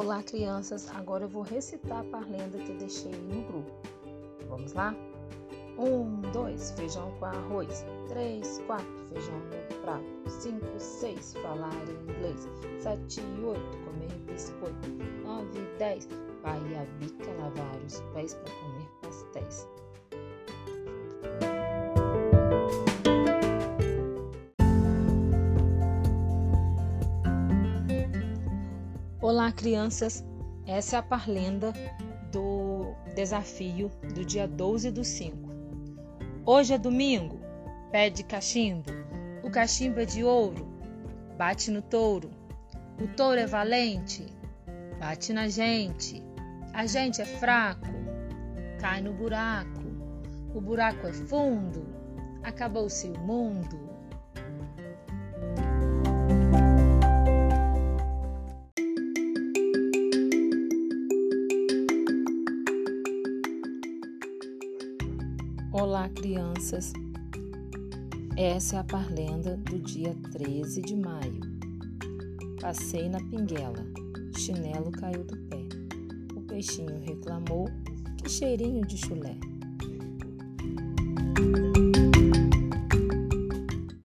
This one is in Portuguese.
Olá, crianças! Agora eu vou recitar a parlenda que deixei no grupo. Vamos lá? Um, dois, feijão com arroz. Três, quatro, feijão no prato. Cinco, seis, falar inglês. Sete, oito, comer biscoito. Nove, dez, vai a bica lavar os pés para comer pastéis. Olá, crianças! Essa é a parlenda do desafio do dia 12 do 5. Hoje é domingo, pede cachimbo, o cachimbo é de ouro, bate no touro, o touro é valente, bate na gente, a gente é fraco, cai no buraco, o buraco é fundo, acabou-se o mundo. Olá, crianças! Essa é a parlenda do dia 13 de maio. Passei na pinguela, chinelo caiu do pé. O peixinho reclamou: Que cheirinho de chulé!